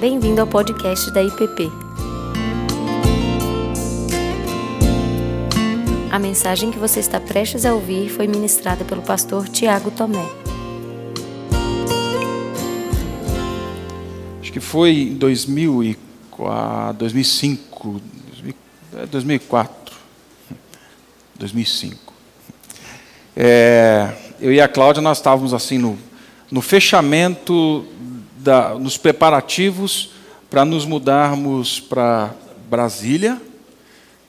Bem-vindo ao podcast da IPP. A mensagem que você está prestes a ouvir foi ministrada pelo pastor Tiago Tomé. Acho que foi em 2004, 2005, 2004, 2005. É, eu e a Cláudia, nós estávamos assim no, no fechamento, da, nos preparativos para nos mudarmos para Brasília.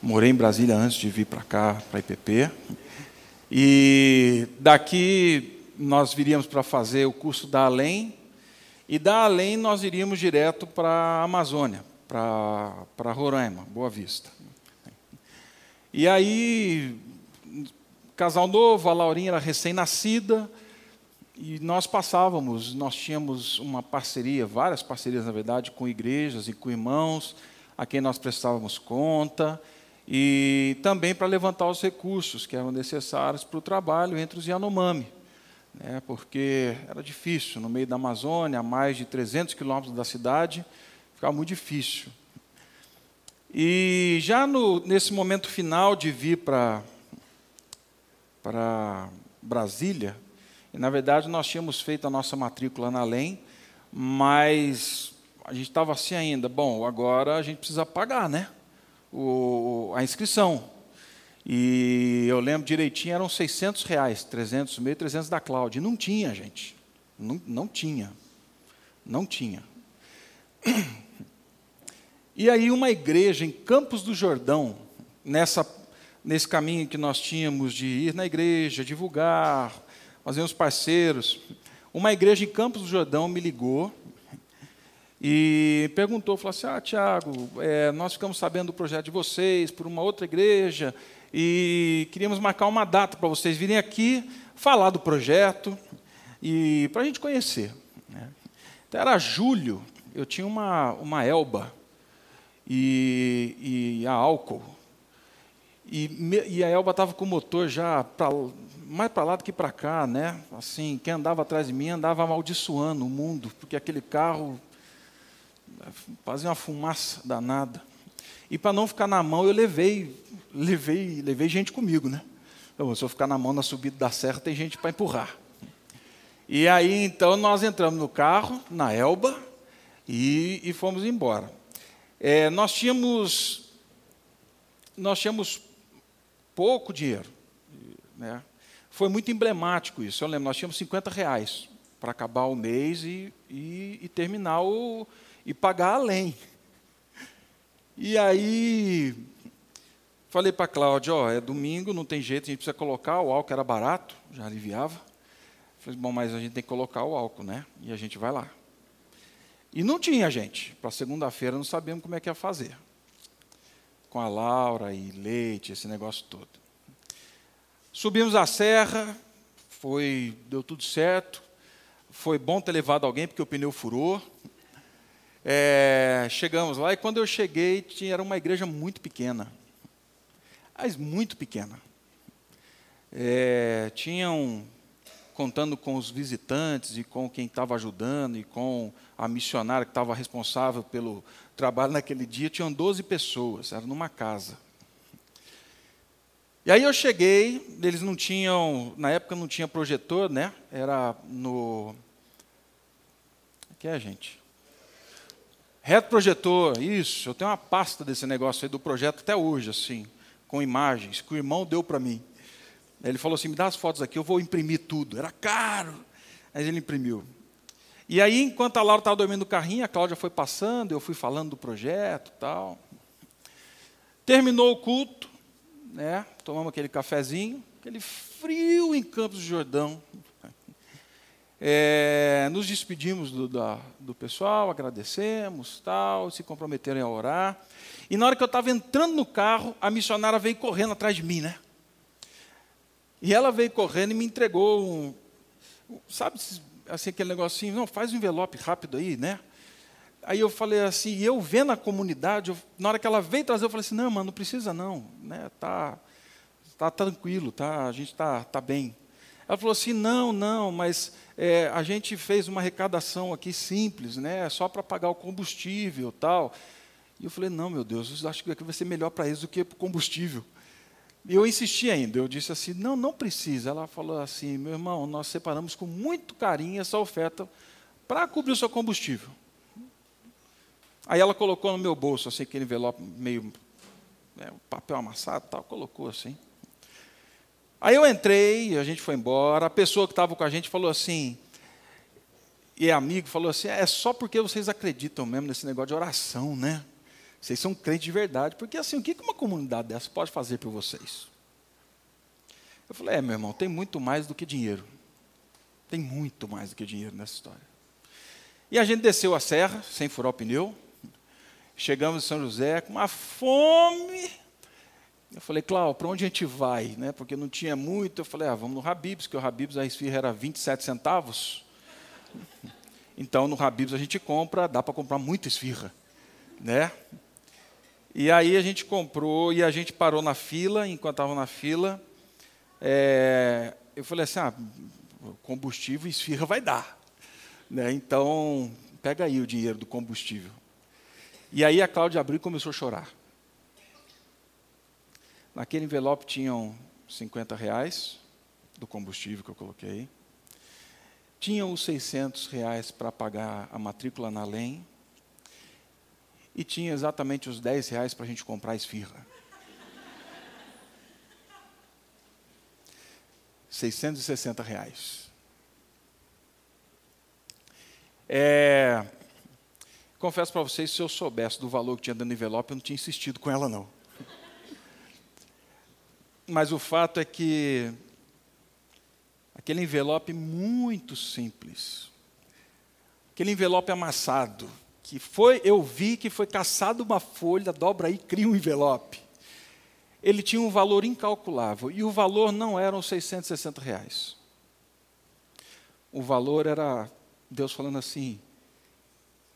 Morei em Brasília antes de vir para cá, para IPP. E daqui nós viríamos para fazer o curso da Além, e da Além nós iríamos direto para a Amazônia, para, para Roraima, Boa Vista. E aí casal novo, a Laurinha era recém-nascida, e nós passávamos, nós tínhamos uma parceria, várias parcerias, na verdade, com igrejas e com irmãos, a quem nós prestávamos conta, e também para levantar os recursos que eram necessários para o trabalho entre os Yanomami, né, porque era difícil, no meio da Amazônia, a mais de 300 quilômetros da cidade, ficava muito difícil. E já no, nesse momento final de vir para para Brasília, e na verdade nós tínhamos feito a nossa matrícula na LEM, mas a gente estava assim ainda, bom, agora a gente precisa pagar, né? O, a inscrição. E eu lembro direitinho, eram 600 reais, 300 meio, 300 da Cláudia. E não tinha, gente. Não, não tinha. Não tinha. E aí uma igreja em Campos do Jordão, nessa nesse caminho que nós tínhamos de ir na igreja, divulgar, fazer uns parceiros, uma igreja em Campos do Jordão me ligou e perguntou, falou assim, ah, Tiago, é, nós ficamos sabendo do projeto de vocês por uma outra igreja e queríamos marcar uma data para vocês virem aqui falar do projeto e para a gente conhecer. Né? Então, era julho, eu tinha uma, uma Elba e, e a álcool, e, e a Elba estava com o motor já pra, mais para lá do que para cá, né? Assim, quem andava atrás de mim andava amaldiçoando o mundo, porque aquele carro fazia uma fumaça danada. E para não ficar na mão, eu levei, levei, levei gente comigo, né? Então, se eu ficar na mão na subida da serra, tem gente para empurrar. E aí, então, nós entramos no carro, na Elba, e, e fomos embora. É, nós tínhamos, nós tínhamos pouco dinheiro. Né? Foi muito emblemático isso. Eu lembro, nós tínhamos 50 reais para acabar o mês e, e, e terminar o, e pagar além. E aí falei para a Cláudia, ó, é domingo, não tem jeito, a gente precisa colocar, o álcool era barato, já aliviava. Falei, bom, mas a gente tem que colocar o álcool, né? E a gente vai lá. E não tinha, gente. Para segunda-feira não sabíamos como é que ia fazer com a Laura e leite, esse negócio todo. Subimos a serra, foi, deu tudo certo. Foi bom ter levado alguém, porque o pneu furou. É, chegamos lá e quando eu cheguei, tinha, era uma igreja muito pequena. Mas muito pequena. É, tinham, contando com os visitantes e com quem estava ajudando e com a missionária que estava responsável pelo trabalho naquele dia, tinham 12 pessoas, era numa casa. E aí eu cheguei, eles não tinham, na época não tinha projetor, né? Era no. O que é, gente? Reto projetor, isso. Eu tenho uma pasta desse negócio aí do projeto até hoje, assim, com imagens, que o irmão deu para mim. Ele falou assim: me dá as fotos aqui, eu vou imprimir tudo. Era caro. Mas ele imprimiu. E aí, enquanto a Laura estava dormindo no carrinho, a Cláudia foi passando, eu fui falando do projeto tal. Terminou o culto, né? tomamos aquele cafezinho, aquele frio em Campos do Jordão. É, nos despedimos do, da, do pessoal, agradecemos, tal, se comprometeram a orar. E na hora que eu estava entrando no carro, a missionária veio correndo atrás de mim, né? E ela veio correndo e me entregou um, sabe, assim, aquele negocinho, não, faz um envelope rápido aí, né? Aí eu falei assim, e eu vendo a comunidade, eu, na hora que ela veio trazer, eu falei assim, não, mano, não precisa não, né? Tá, tá tranquilo, tá, a gente tá, tá bem. Ela falou assim: não, não, mas é, a gente fez uma arrecadação aqui simples, né? Só para pagar o combustível tal. E eu falei: não, meu Deus, eu acho que aqui vai ser melhor para eles do que para o combustível. E eu insisti ainda, eu disse assim: não, não precisa. Ela falou assim: meu irmão, nós separamos com muito carinho essa oferta para cobrir o seu combustível. Aí ela colocou no meu bolso, assim, aquele envelope meio né, papel amassado tal, colocou assim. Aí eu entrei, a gente foi embora, a pessoa que estava com a gente falou assim, e é amigo, falou assim, é só porque vocês acreditam mesmo nesse negócio de oração, né? Vocês são crentes de verdade, porque assim, o que uma comunidade dessa pode fazer por vocês? Eu falei, é meu irmão, tem muito mais do que dinheiro. Tem muito mais do que dinheiro nessa história. E a gente desceu a serra, sem furar o pneu, chegamos em São José com uma fome, eu falei, Cláudio, para onde a gente vai? Né? Porque não tinha muito. Eu falei, ah, vamos no Habibs, que o Habibs a esfirra era 27 centavos. Então, no Habibs a gente compra, dá para comprar muita esfirra. Né? E aí a gente comprou e a gente parou na fila, enquanto estava na fila, é, eu falei assim, ah, combustível esfirra vai dar. Né? Então, pega aí o dinheiro do combustível. E aí a Cláudia abriu e começou a chorar. Naquele envelope tinham 50 reais do combustível que eu coloquei. Tinham os 600 reais para pagar a matrícula na LEM. E tinha exatamente os 10 reais para a gente comprar a esfirra. 660 reais. É, confesso para vocês, se eu soubesse do valor que tinha dentro do envelope, eu não tinha insistido com ela, não. Mas o fato é que aquele envelope muito simples, aquele envelope amassado, que foi, eu vi que foi caçado uma folha, dobra aí, cria um envelope. Ele tinha um valor incalculável e o valor não eram 660 reais. O valor era Deus falando assim: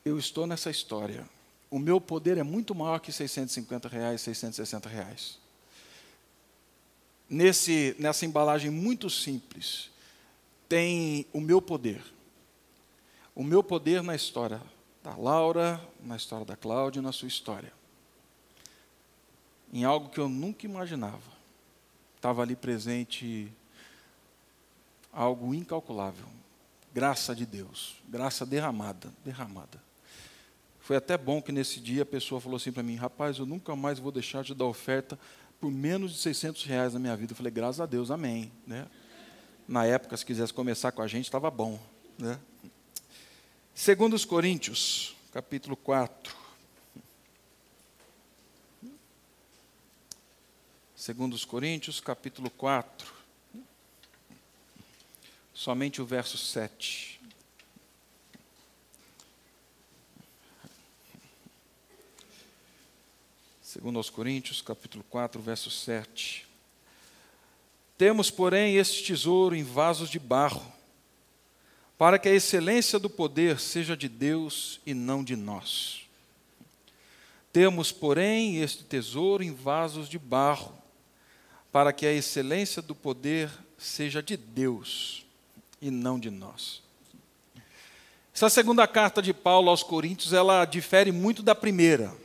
eu estou nessa história. O meu poder é muito maior que 650 reais, 660 reais nesse, nessa embalagem muito simples, tem o meu poder. O meu poder na história da Laura, na história da Cláudia, na sua história. Em algo que eu nunca imaginava. Estava ali presente algo incalculável. Graça de Deus, graça derramada, derramada. Foi até bom que nesse dia a pessoa falou assim para mim: rapaz, eu nunca mais vou deixar de dar oferta por menos de 600 reais na minha vida. Eu falei, graças a Deus, amém. Né? Na época, se quisesse começar com a gente, estava bom. Né? Segundo os Coríntios, capítulo 4. Segundo os Coríntios, capítulo 4. Somente o verso 7. Segundo aos Coríntios, capítulo 4, verso 7. Temos, porém, este tesouro em vasos de barro, para que a excelência do poder seja de Deus e não de nós. Temos, porém, este tesouro em vasos de barro, para que a excelência do poder seja de Deus e não de nós. Essa segunda carta de Paulo aos Coríntios, ela difere muito da primeira.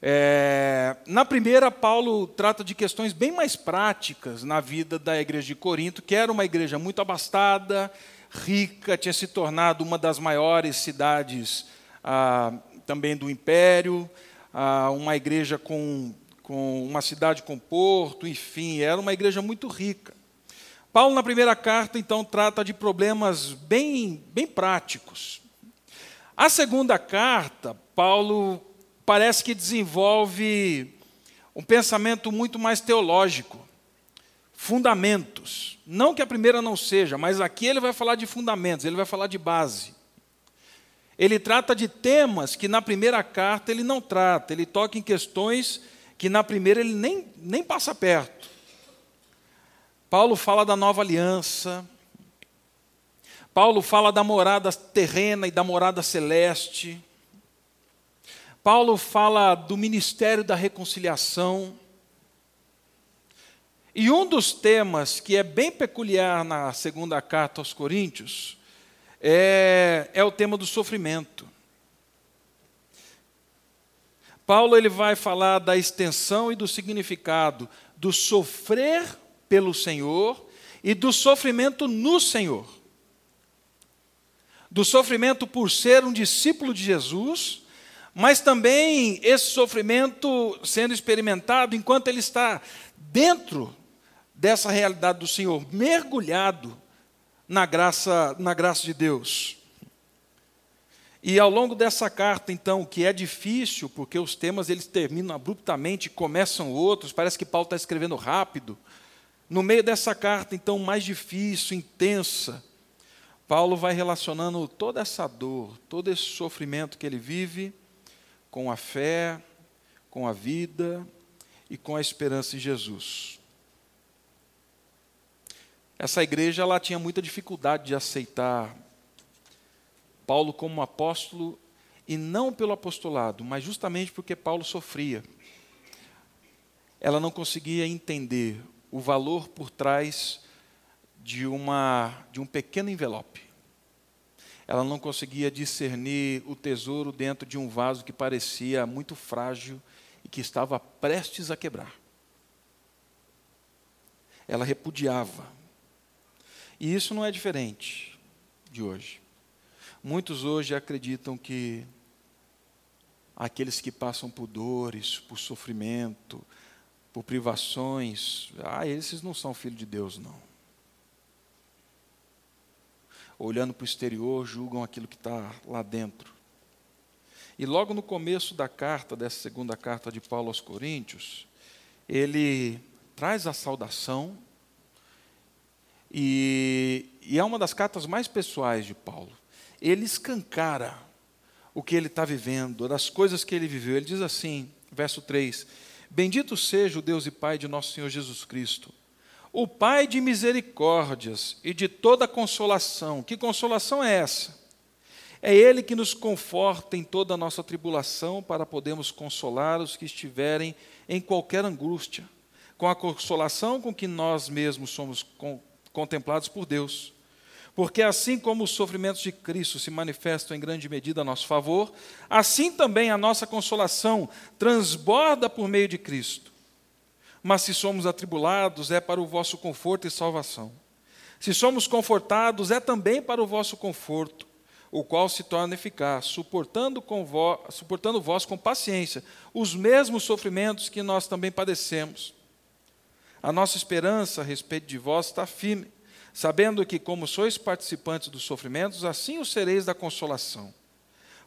É, na primeira, Paulo trata de questões bem mais práticas na vida da igreja de Corinto, que era uma igreja muito abastada, rica, tinha se tornado uma das maiores cidades ah, também do império, ah, uma igreja com, com uma cidade com porto, enfim, era uma igreja muito rica. Paulo, na primeira carta, então, trata de problemas bem, bem práticos. A segunda carta, Paulo parece que desenvolve um pensamento muito mais teológico, fundamentos. Não que a primeira não seja, mas aqui ele vai falar de fundamentos, ele vai falar de base. Ele trata de temas que na primeira carta ele não trata, ele toca em questões que na primeira ele nem, nem passa perto. Paulo fala da nova aliança, Paulo fala da morada terrena e da morada celeste. Paulo fala do ministério da reconciliação. E um dos temas que é bem peculiar na segunda carta aos Coríntios é, é o tema do sofrimento. Paulo ele vai falar da extensão e do significado do sofrer pelo Senhor e do sofrimento no Senhor. Do sofrimento por ser um discípulo de Jesus, mas também esse sofrimento sendo experimentado enquanto ele está dentro dessa realidade do Senhor, mergulhado na graça, na graça de Deus. E ao longo dessa carta, então, que é difícil, porque os temas eles terminam abruptamente, começam outros, parece que Paulo está escrevendo rápido. No meio dessa carta, então, mais difícil, intensa, Paulo vai relacionando toda essa dor, todo esse sofrimento que ele vive com a fé, com a vida e com a esperança em Jesus. Essa igreja ela tinha muita dificuldade de aceitar Paulo como apóstolo e não pelo apostolado, mas justamente porque Paulo sofria. Ela não conseguia entender o valor por trás de uma de um pequeno envelope. Ela não conseguia discernir o tesouro dentro de um vaso que parecia muito frágil e que estava prestes a quebrar. Ela repudiava. E isso não é diferente de hoje. Muitos hoje acreditam que aqueles que passam por dores, por sofrimento, por privações, ah, esses não são filhos de Deus, não. Olhando para o exterior, julgam aquilo que está lá dentro. E logo no começo da carta, dessa segunda carta de Paulo aos Coríntios, ele traz a saudação, e, e é uma das cartas mais pessoais de Paulo ele escancara o que ele está vivendo, das coisas que ele viveu. Ele diz assim, verso 3: Bendito seja o Deus e Pai de nosso Senhor Jesus Cristo, o Pai de misericórdias e de toda consolação. Que consolação é essa? É Ele que nos conforta em toda a nossa tribulação para podermos consolar os que estiverem em qualquer angústia, com a consolação com que nós mesmos somos contemplados por Deus. Porque assim como os sofrimentos de Cristo se manifestam em grande medida a nosso favor, assim também a nossa consolação transborda por meio de Cristo. Mas se somos atribulados, é para o vosso conforto e salvação. Se somos confortados, é também para o vosso conforto, o qual se torna eficaz, suportando, com suportando vós com paciência os mesmos sofrimentos que nós também padecemos. A nossa esperança a respeito de vós está firme sabendo que, como sois participantes dos sofrimentos, assim o sereis da consolação.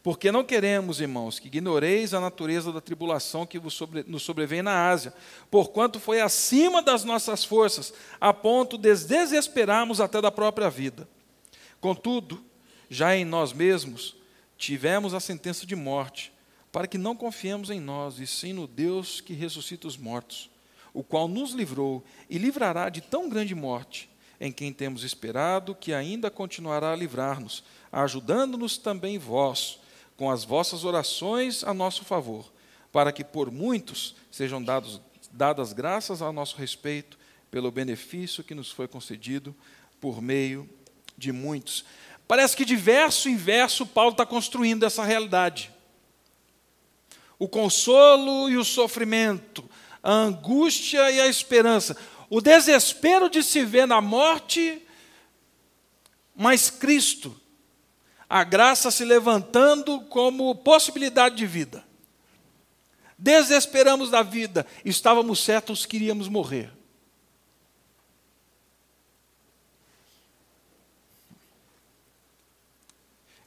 Porque não queremos, irmãos, que ignoreis a natureza da tribulação que nos sobrevém na Ásia, porquanto foi acima das nossas forças, a ponto de desesperarmos até da própria vida. Contudo, já em nós mesmos tivemos a sentença de morte, para que não confiemos em nós, e sim no Deus que ressuscita os mortos, o qual nos livrou e livrará de tão grande morte em quem temos esperado, que ainda continuará a livrar-nos, ajudando-nos também vós, com as vossas orações a nosso favor, para que por muitos sejam dados, dadas graças a nosso respeito, pelo benefício que nos foi concedido por meio de muitos. Parece que de verso em verso Paulo está construindo essa realidade. O consolo e o sofrimento, a angústia e a esperança o desespero de se ver na morte, mas Cristo, a graça se levantando como possibilidade de vida. Desesperamos da vida, estávamos certos que iríamos morrer.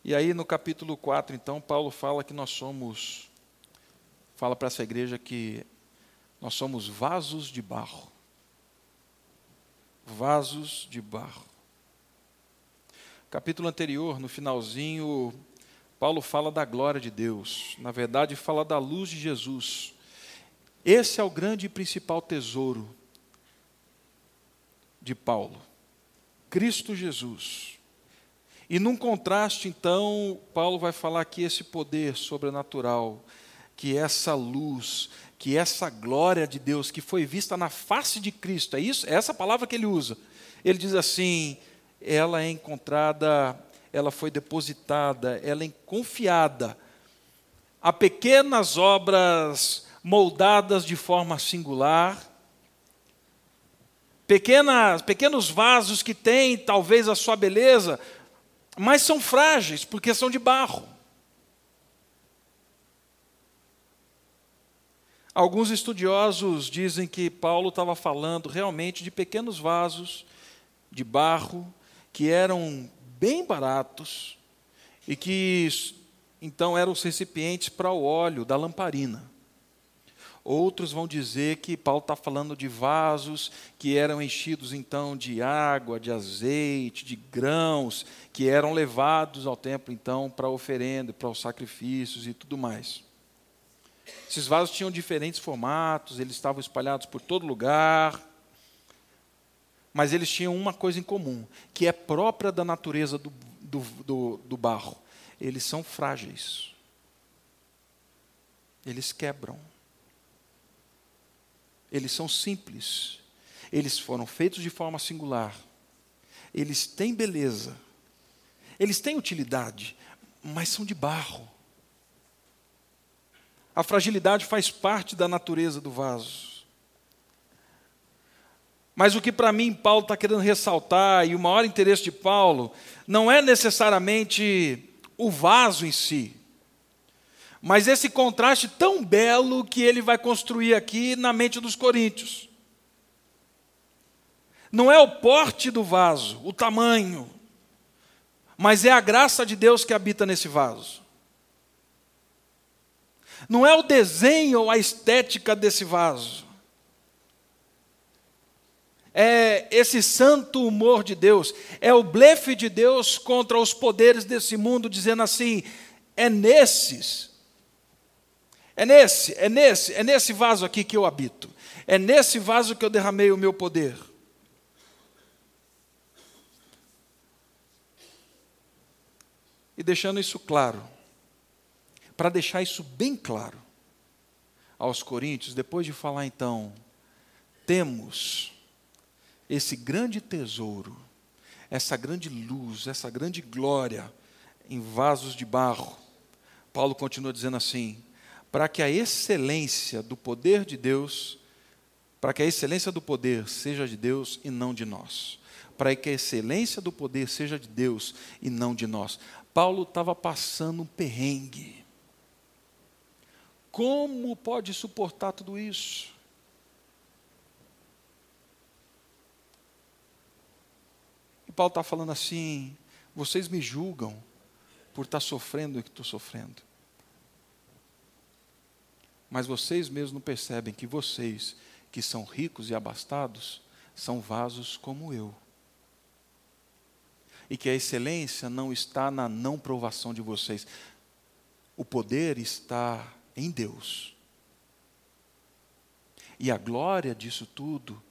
E aí no capítulo 4, então, Paulo fala que nós somos, fala para essa igreja que nós somos vasos de barro vasos de barro. Capítulo anterior, no finalzinho, Paulo fala da glória de Deus, na verdade, fala da luz de Jesus. Esse é o grande e principal tesouro de Paulo, Cristo Jesus. E num contraste, então, Paulo vai falar que esse poder sobrenatural que essa luz, que essa glória de Deus que foi vista na face de Cristo, é isso? É essa palavra que ele usa. Ele diz assim: ela é encontrada, ela foi depositada, ela é confiada a pequenas obras moldadas de forma singular, pequenas, pequenos vasos que têm talvez a sua beleza, mas são frágeis porque são de barro. Alguns estudiosos dizem que Paulo estava falando realmente de pequenos vasos de barro que eram bem baratos e que então eram os recipientes para o óleo da lamparina. Outros vão dizer que Paulo está falando de vasos que eram enchidos então de água, de azeite, de grãos, que eram levados ao templo então para oferenda, para os sacrifícios e tudo mais. Esses vasos tinham diferentes formatos, eles estavam espalhados por todo lugar, mas eles tinham uma coisa em comum, que é própria da natureza do, do, do, do barro: eles são frágeis, eles quebram, eles são simples, eles foram feitos de forma singular, eles têm beleza, eles têm utilidade, mas são de barro. A fragilidade faz parte da natureza do vaso. Mas o que para mim Paulo está querendo ressaltar, e o maior interesse de Paulo, não é necessariamente o vaso em si, mas esse contraste tão belo que ele vai construir aqui na mente dos coríntios. Não é o porte do vaso, o tamanho, mas é a graça de Deus que habita nesse vaso. Não é o desenho ou a estética desse vaso. É esse santo humor de Deus, é o blefe de Deus contra os poderes desse mundo, dizendo assim: é nesses, é nesse, é nesse, é nesse vaso aqui que eu habito, é nesse vaso que eu derramei o meu poder. E deixando isso claro, para deixar isso bem claro aos coríntios, depois de falar então, temos esse grande tesouro, essa grande luz, essa grande glória em vasos de barro. Paulo continua dizendo assim: para que a excelência do poder de Deus, para que a excelência do poder seja de Deus e não de nós. Para que a excelência do poder seja de Deus e não de nós. Paulo estava passando um perrengue. Como pode suportar tudo isso? Paulo está falando assim: vocês me julgam por estar tá sofrendo o que estou sofrendo. Mas vocês mesmos não percebem que vocês, que são ricos e abastados, são vasos como eu. E que a excelência não está na não provação de vocês. O poder está em Deus. E a glória disso tudo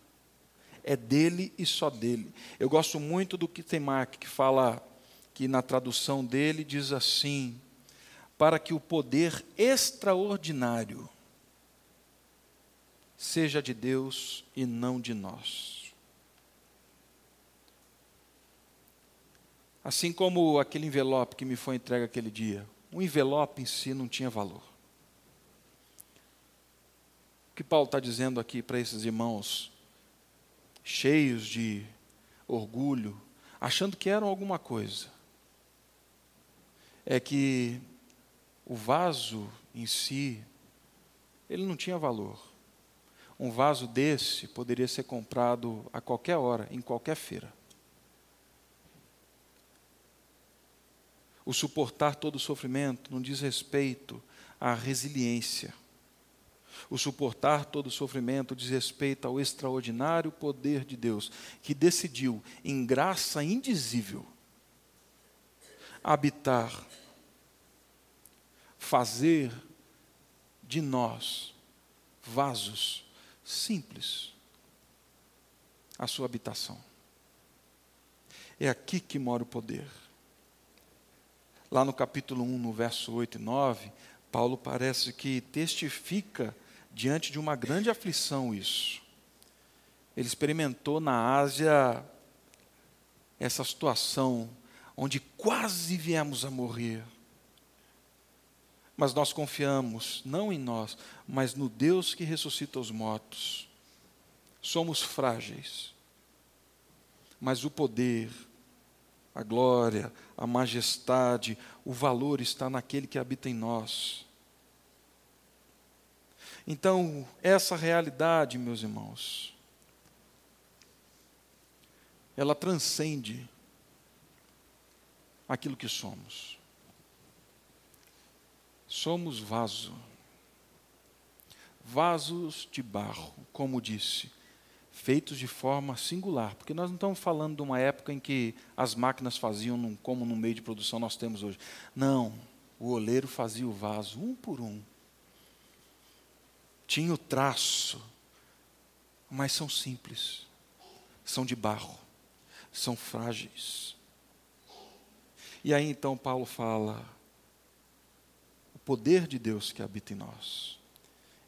é dele e só dele. Eu gosto muito do que tem Mark, que fala que na tradução dele diz assim: para que o poder extraordinário seja de Deus e não de nós. Assim como aquele envelope que me foi entregue aquele dia, o envelope em si não tinha valor. O que Paulo está dizendo aqui para esses irmãos, cheios de orgulho, achando que eram alguma coisa, é que o vaso em si, ele não tinha valor. Um vaso desse poderia ser comprado a qualquer hora, em qualquer feira. O suportar todo o sofrimento não diz respeito à resiliência o suportar todo o sofrimento diz respeito ao extraordinário poder de Deus, que decidiu, em graça indizível, habitar, fazer de nós vasos simples a sua habitação. É aqui que mora o poder. Lá no capítulo 1, no verso 8 e 9, Paulo parece que testifica diante de uma grande aflição isso. Ele experimentou na Ásia essa situação onde quase viemos a morrer. Mas nós confiamos, não em nós, mas no Deus que ressuscita os mortos. Somos frágeis, mas o poder, a glória, a majestade, o valor está naquele que habita em nós. Então, essa realidade, meus irmãos, ela transcende aquilo que somos. Somos vaso, vasos de barro, como disse, feitos de forma singular, porque nós não estamos falando de uma época em que as máquinas faziam como no meio de produção nós temos hoje. Não, o oleiro fazia o vaso um por um. Tinha o traço, mas são simples, são de barro, são frágeis. E aí então Paulo fala: o poder de Deus que habita em nós.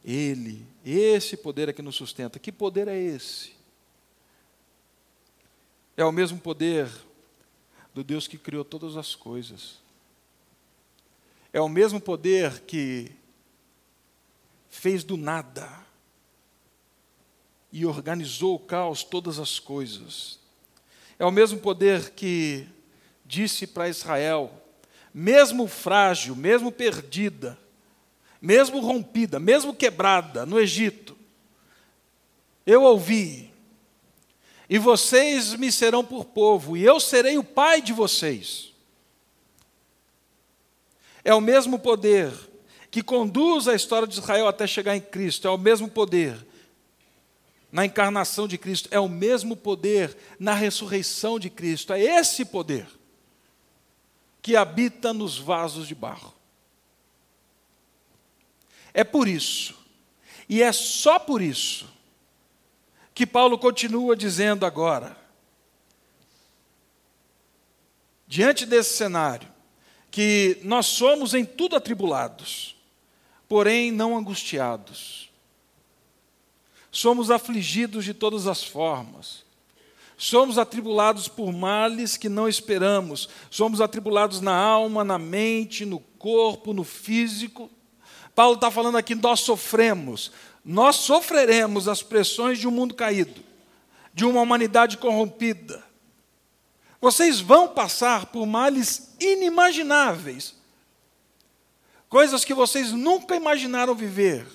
Ele, esse poder é que nos sustenta. Que poder é esse? É o mesmo poder do Deus que criou todas as coisas. É o mesmo poder que fez do nada e organizou o caos todas as coisas. É o mesmo poder que disse para Israel, mesmo frágil, mesmo perdida, mesmo rompida, mesmo quebrada no Egito, eu ouvi, e vocês me serão por povo, e eu serei o pai de vocês. É o mesmo poder que conduz a história de Israel até chegar em Cristo, é o mesmo poder na encarnação de Cristo, é o mesmo poder na ressurreição de Cristo, é esse poder que habita nos vasos de barro. É por isso, e é só por isso, que Paulo continua dizendo agora, diante desse cenário, que nós somos em tudo atribulados, porém não angustiados. Somos afligidos de todas as formas, Somos atribulados por males que não esperamos. Somos atribulados na alma, na mente, no corpo, no físico. Paulo está falando aqui: nós sofremos. Nós sofreremos as pressões de um mundo caído, de uma humanidade corrompida. Vocês vão passar por males inimagináveis, coisas que vocês nunca imaginaram viver.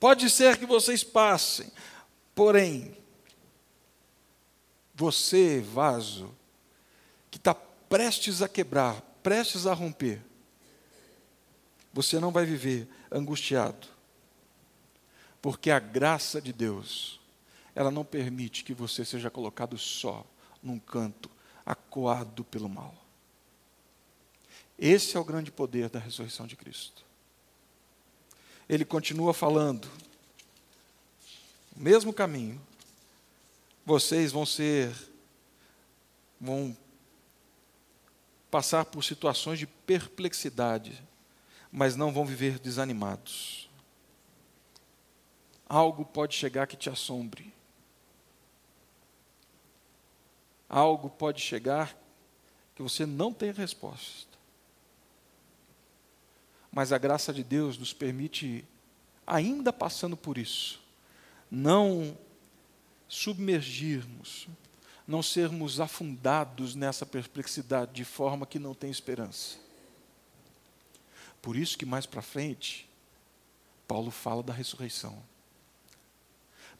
Pode ser que vocês passem, porém, você, vaso, que está prestes a quebrar, prestes a romper, você não vai viver angustiado, porque a graça de Deus, ela não permite que você seja colocado só num canto, acuado pelo mal. Esse é o grande poder da ressurreição de Cristo. Ele continua falando, o mesmo caminho, vocês vão ser, vão passar por situações de perplexidade, mas não vão viver desanimados. Algo pode chegar que te assombre. Algo pode chegar que você não tem resposta. Mas a graça de Deus nos permite, ainda passando por isso, não submergirmos, não sermos afundados nessa perplexidade de forma que não tem esperança. Por isso que mais para frente, Paulo fala da ressurreição.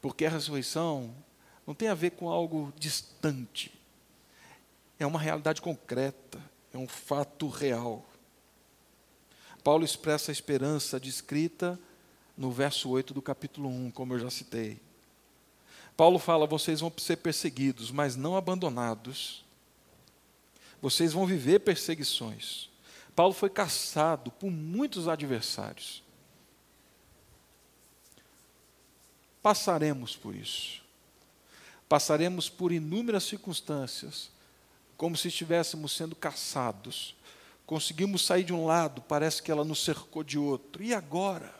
Porque a ressurreição não tem a ver com algo distante. É uma realidade concreta, é um fato real. Paulo expressa a esperança descrita no verso 8 do capítulo 1, como eu já citei. Paulo fala: vocês vão ser perseguidos, mas não abandonados. Vocês vão viver perseguições. Paulo foi caçado por muitos adversários. Passaremos por isso. Passaremos por inúmeras circunstâncias, como se estivéssemos sendo caçados Conseguimos sair de um lado, parece que ela nos cercou de outro. E agora?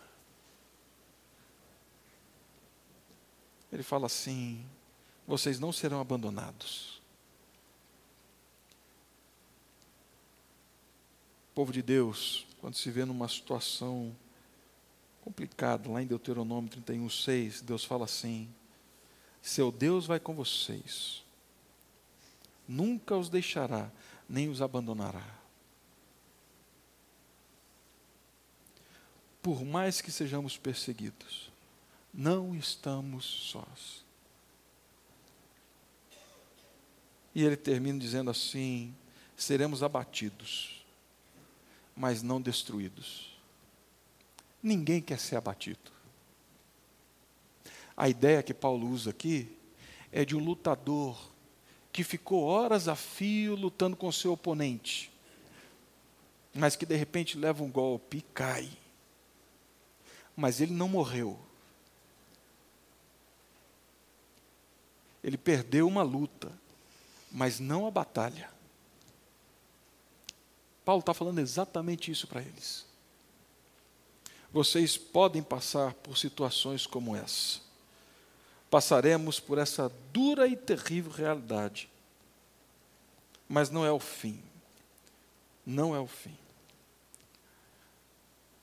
Ele fala assim: vocês não serão abandonados. O povo de Deus, quando se vê numa situação complicada, lá em Deuteronômio 31, 6, Deus fala assim: seu Deus vai com vocês, nunca os deixará, nem os abandonará. Por mais que sejamos perseguidos, não estamos sós. E ele termina dizendo assim: seremos abatidos, mas não destruídos. Ninguém quer ser abatido. A ideia que Paulo usa aqui é de um lutador que ficou horas a fio lutando com seu oponente, mas que de repente leva um golpe e cai mas ele não morreu. Ele perdeu uma luta, mas não a batalha. Paulo está falando exatamente isso para eles. Vocês podem passar por situações como essa. Passaremos por essa dura e terrível realidade. Mas não é o fim. Não é o fim.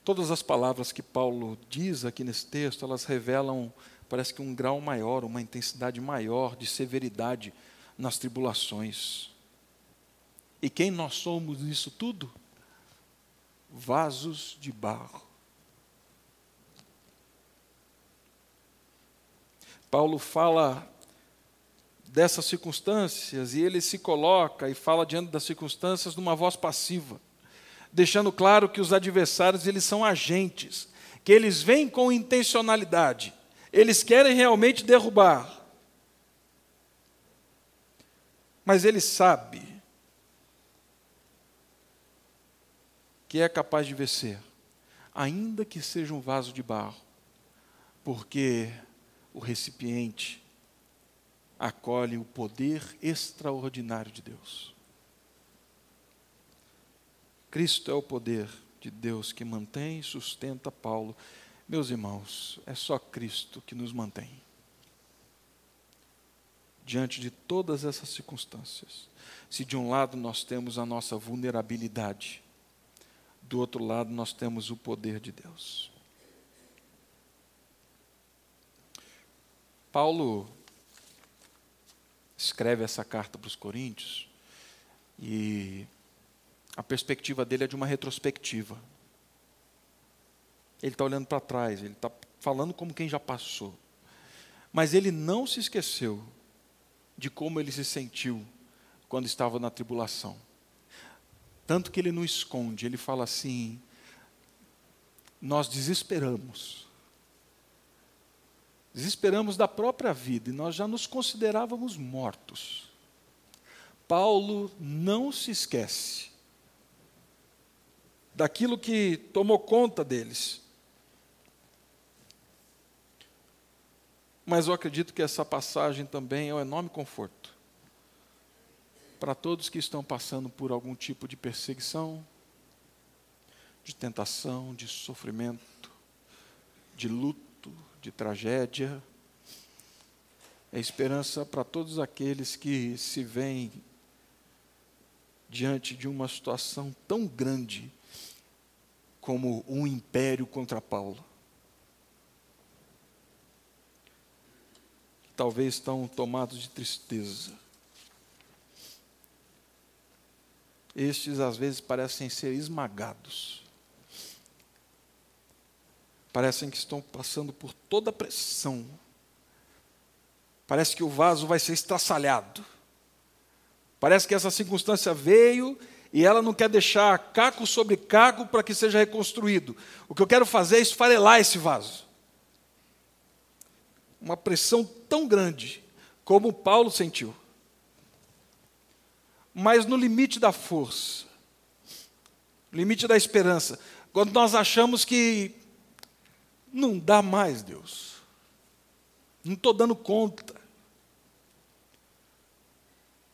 Todas as palavras que Paulo diz aqui nesse texto, elas revelam, parece que um grau maior, uma intensidade maior de severidade nas tribulações. E quem nós somos nisso tudo? Vasos de barro. Paulo fala dessas circunstâncias e ele se coloca e fala diante das circunstâncias numa voz passiva deixando claro que os adversários eles são agentes, que eles vêm com intencionalidade, eles querem realmente derrubar. Mas ele sabe que é capaz de vencer, ainda que seja um vaso de barro, porque o recipiente acolhe o poder extraordinário de Deus. Cristo é o poder de Deus que mantém e sustenta Paulo. Meus irmãos, é só Cristo que nos mantém. Diante de todas essas circunstâncias, se de um lado nós temos a nossa vulnerabilidade, do outro lado nós temos o poder de Deus. Paulo escreve essa carta para os Coríntios e a perspectiva dele é de uma retrospectiva. Ele está olhando para trás, ele está falando como quem já passou. Mas ele não se esqueceu de como ele se sentiu quando estava na tribulação. Tanto que ele não esconde, ele fala assim: nós desesperamos. Desesperamos da própria vida e nós já nos considerávamos mortos. Paulo não se esquece daquilo que tomou conta deles. Mas eu acredito que essa passagem também é um enorme conforto para todos que estão passando por algum tipo de perseguição, de tentação, de sofrimento, de luto, de tragédia. É esperança para todos aqueles que se veem diante de uma situação tão grande como um império contra Paulo. Talvez estão tomados de tristeza. Estes às vezes parecem ser esmagados. Parecem que estão passando por toda a pressão. Parece que o vaso vai ser estraçalhado. Parece que essa circunstância veio e ela não quer deixar caco sobre caco para que seja reconstruído. O que eu quero fazer é esfarelar esse vaso. Uma pressão tão grande como Paulo sentiu. Mas no limite da força, limite da esperança, quando nós achamos que não dá mais, Deus, não estou dando conta,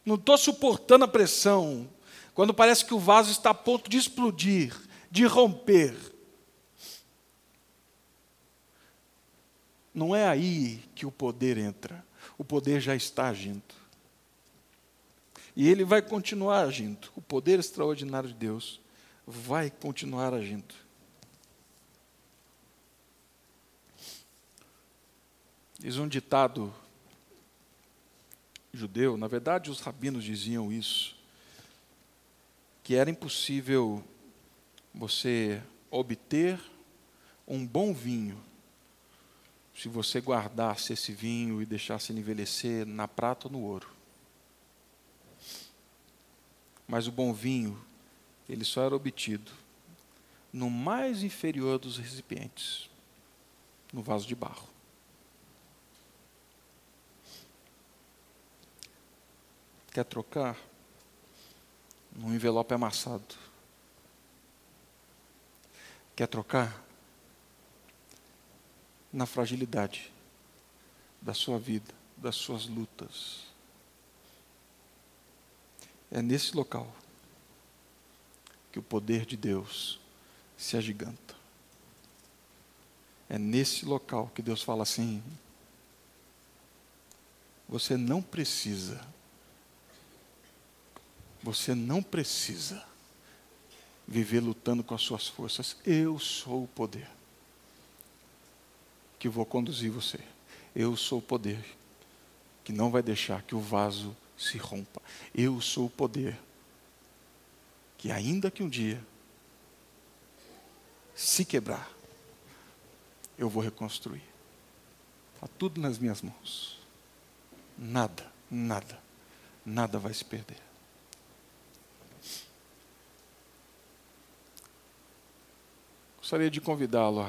não estou suportando a pressão, quando parece que o vaso está a ponto de explodir, de romper, não é aí que o poder entra. O poder já está agindo. E ele vai continuar agindo. O poder extraordinário de Deus vai continuar agindo. Diz um ditado judeu, na verdade os rabinos diziam isso, que era impossível você obter um bom vinho se você guardasse esse vinho e deixasse ele envelhecer na prata ou no ouro. Mas o bom vinho, ele só era obtido no mais inferior dos recipientes, no vaso de barro. Quer trocar? Num envelope amassado. Quer trocar? Na fragilidade da sua vida, das suas lutas. É nesse local que o poder de Deus se agiganta. É nesse local que Deus fala assim: você não precisa você não precisa viver lutando com as suas forças. Eu sou o poder que vou conduzir você. Eu sou o poder que não vai deixar que o vaso se rompa. Eu sou o poder que, ainda que um dia se quebrar, eu vou reconstruir. Está tudo nas minhas mãos. Nada, nada, nada vai se perder. Gostaria de convidá-lo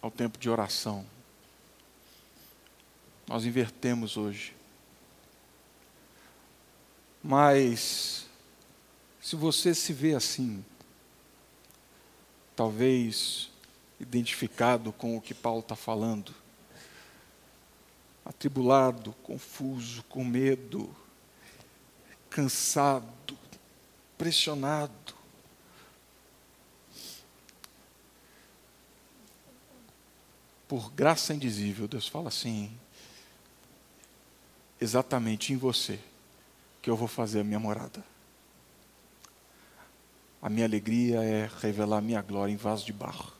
ao tempo de oração. Nós invertemos hoje. Mas, se você se vê assim, talvez identificado com o que Paulo está falando, atribulado, confuso, com medo, cansado, pressionado, por graça indizível, Deus fala assim: exatamente em você que eu vou fazer a minha morada. A minha alegria é revelar a minha glória em vaso de barro.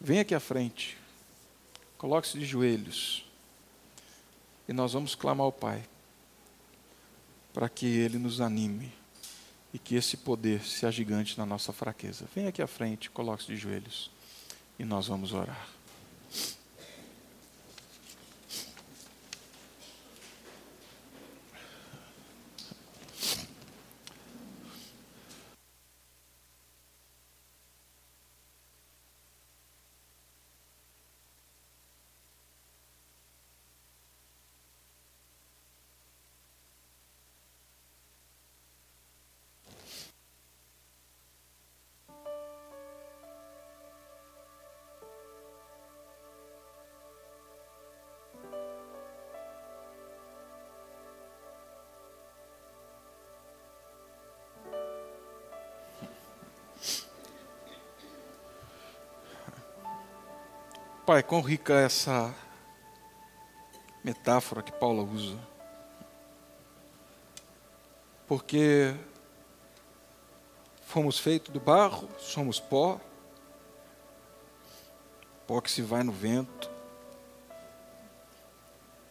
Venha aqui à frente, coloque-se de joelhos e nós vamos clamar ao Pai para que Ele nos anime e que esse poder se agigante na nossa fraqueza. Venha aqui à frente, coloque-se de joelhos e nós vamos orar. Pai, quão rica é essa metáfora que Paulo usa. Porque fomos feitos do barro, somos pó, pó que se vai no vento,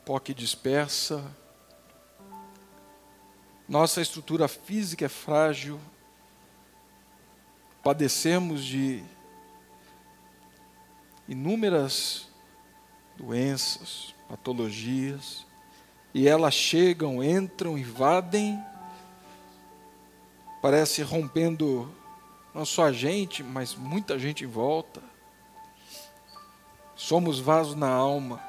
pó que dispersa. Nossa estrutura física é frágil, padecemos de inúmeras doenças, patologias, e elas chegam, entram, invadem, parece rompendo não só a gente, mas muita gente em volta. Somos vasos na alma,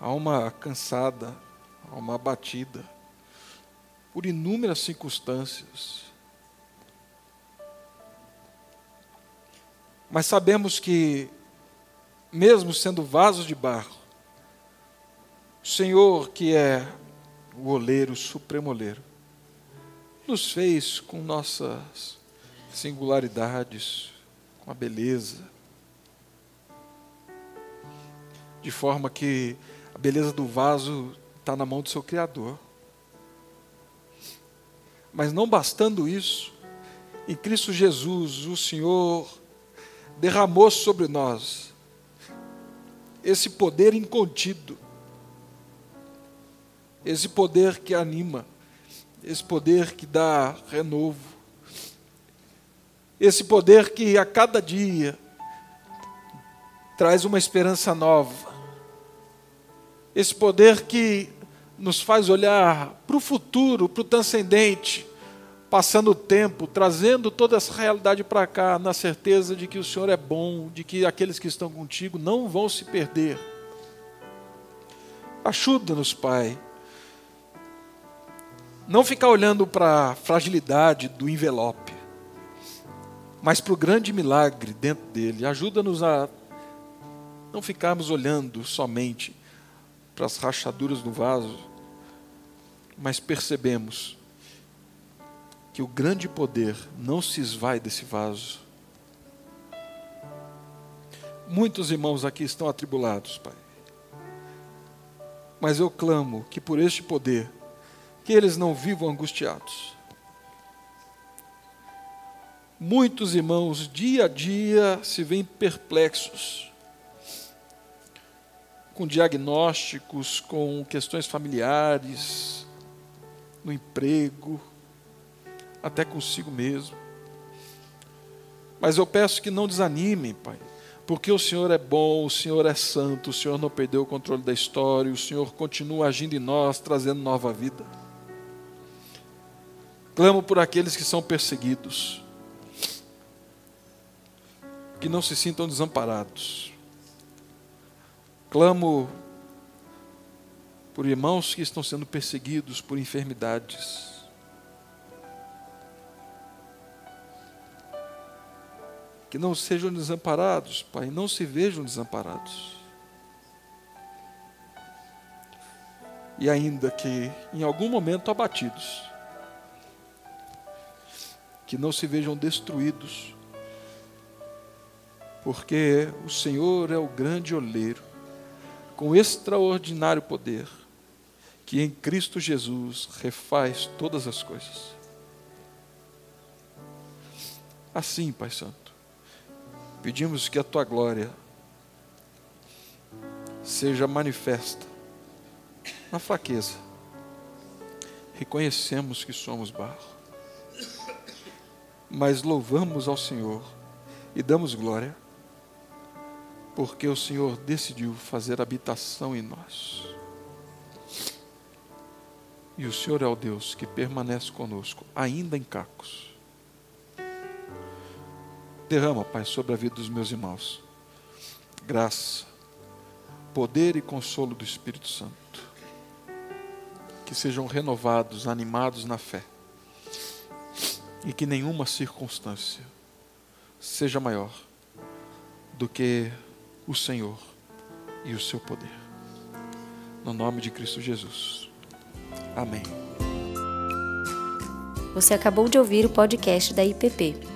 alma cansada, alma abatida, por inúmeras circunstâncias. Mas sabemos que, mesmo sendo vasos de barro, O Senhor, que é o oleiro, o supremo oleiro, nos fez com nossas singularidades, com a beleza, de forma que a beleza do vaso está na mão do seu Criador. Mas não bastando isso, em Cristo Jesus, o Senhor derramou sobre nós esse poder incontido, esse poder que anima, esse poder que dá renovo, esse poder que a cada dia traz uma esperança nova, esse poder que nos faz olhar para o futuro, para o transcendente, passando o tempo, trazendo toda essa realidade para cá, na certeza de que o Senhor é bom, de que aqueles que estão contigo não vão se perder. Ajuda-nos, Pai. Não ficar olhando para a fragilidade do envelope, mas para o grande milagre dentro dele. Ajuda-nos a não ficarmos olhando somente para as rachaduras do vaso, mas percebemos que o grande poder não se esvai desse vaso. Muitos irmãos aqui estão atribulados, Pai. Mas eu clamo que por este poder, que eles não vivam angustiados. Muitos irmãos, dia a dia, se veem perplexos, com diagnósticos, com questões familiares, no emprego, até consigo mesmo. Mas eu peço que não desanimem, Pai, porque o Senhor é bom, o Senhor é santo, o Senhor não perdeu o controle da história, o Senhor continua agindo em nós, trazendo nova vida. Clamo por aqueles que são perseguidos, que não se sintam desamparados. Clamo por irmãos que estão sendo perseguidos por enfermidades que não sejam desamparados, Pai, não se vejam desamparados. E ainda que em algum momento abatidos, que não se vejam destruídos, porque o Senhor é o grande oleiro, com extraordinário poder, que em Cristo Jesus refaz todas as coisas. Assim, Pai Santo, Pedimos que a tua glória seja manifesta na fraqueza. Reconhecemos que somos barro, mas louvamos ao Senhor e damos glória, porque o Senhor decidiu fazer habitação em nós. E o Senhor é o Deus que permanece conosco, ainda em cacos Derrama, Pai, sobre a vida dos meus irmãos. Graça, poder e consolo do Espírito Santo. Que sejam renovados, animados na fé. E que nenhuma circunstância seja maior do que o Senhor e o seu poder. No nome de Cristo Jesus. Amém. Você acabou de ouvir o podcast da IPP.